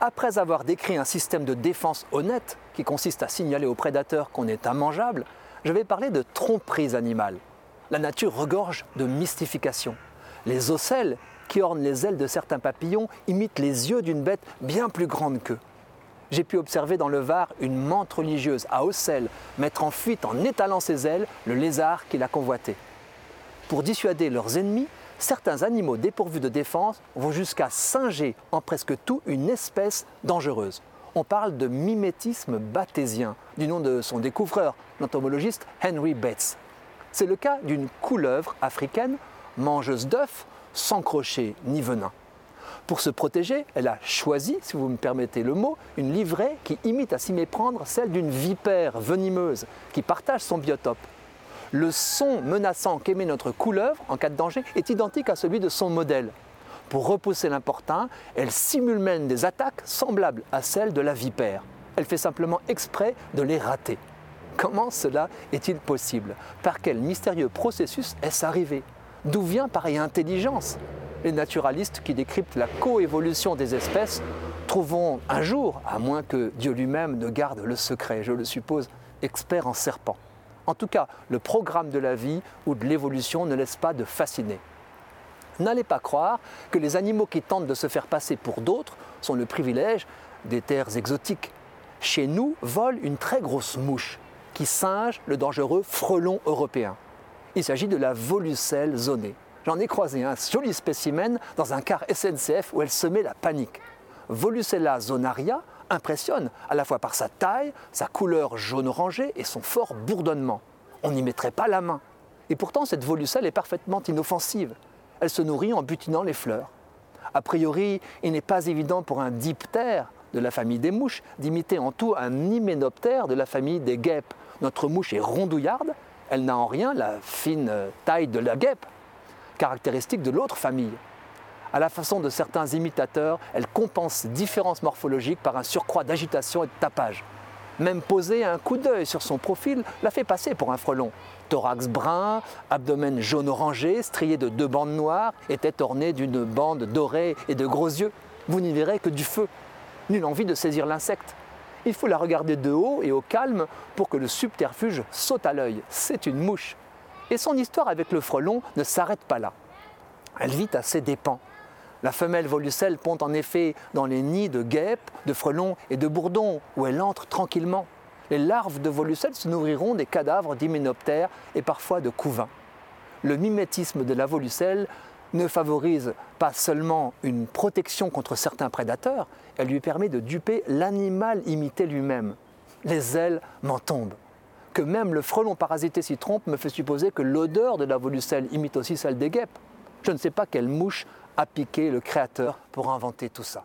Après avoir décrit un système de défense honnête qui consiste à signaler aux prédateurs qu'on est immangeable, je vais parler de tromperie animale. La nature regorge de mystifications. Les ocelles qui ornent les ailes de certains papillons imitent les yeux d'une bête bien plus grande qu'eux. J'ai pu observer dans le Var une menthe religieuse à ocelles mettre en fuite en étalant ses ailes le lézard qui la convoitait. Pour dissuader leurs ennemis, certains animaux dépourvus de défense vont jusqu'à singer en presque tout une espèce dangereuse. On parle de mimétisme bathésien, du nom de son découvreur, l'entomologiste Henry Bates. C'est le cas d'une couleuvre africaine, mangeuse d'œufs, sans crochet ni venin. Pour se protéger, elle a choisi, si vous me permettez le mot, une livrée qui imite à s'y méprendre celle d'une vipère venimeuse qui partage son biotope. Le son menaçant qu'émet notre couleuvre en cas de danger est identique à celui de son modèle. Pour repousser l'importun, elle simule même des attaques semblables à celles de la vipère. Elle fait simplement exprès de les rater. Comment cela est-il possible? Par quel mystérieux processus est-ce arrivé? D'où vient pareille intelligence? Les naturalistes qui décryptent la coévolution des espèces trouveront un jour, à moins que Dieu lui-même ne garde le secret, je le suppose, expert en serpents. En tout cas, le programme de la vie ou de l'évolution ne laisse pas de fasciner. N'allez pas croire que les animaux qui tentent de se faire passer pour d'autres sont le privilège des terres exotiques. Chez nous vole une très grosse mouche qui singe le dangereux frelon européen. Il s'agit de la volucelle zonée. J'en ai croisé un joli spécimen dans un car SNCF où elle semait la panique. Volucella zonaria impressionne à la fois par sa taille, sa couleur jaune-orangé et son fort bourdonnement. On n'y mettrait pas la main. Et pourtant, cette volucelle est parfaitement inoffensive. Elle se nourrit en butinant les fleurs. A priori, il n'est pas évident pour un diptère de la famille des mouches d'imiter en tout un hyménoptère de la famille des guêpes. Notre mouche est rondouillarde, elle n'a en rien la fine taille de la guêpe, caractéristique de l'autre famille. À la façon de certains imitateurs, elle compense ces différences morphologiques par un surcroît d'agitation et de tapage. Même poser un coup d'œil sur son profil la fait passer pour un frelon. Thorax brun, abdomen jaune-orangé, strié de deux bandes noires, était orné d'une bande dorée et de gros yeux. Vous n'y verrez que du feu. Nulle envie de saisir l'insecte. Il faut la regarder de haut et au calme pour que le subterfuge saute à l'œil. C'est une mouche. Et son histoire avec le frelon ne s'arrête pas là. Elle vit à ses dépens. La femelle volucelle pond en effet dans les nids de guêpes, de frelons et de bourdons, où elle entre tranquillement. Les larves de volucelles se nourriront des cadavres d'hyménoptères et parfois de couvains. Le mimétisme de la volucelle ne favorise pas seulement une protection contre certains prédateurs, elle lui permet de duper l'animal imité lui-même. Les ailes m'en tombent. Que même le frelon parasité s'y trompe me fait supposer que l'odeur de la volucelle imite aussi celle des guêpes. Je ne sais pas quelle mouche a piqué le créateur pour inventer tout ça.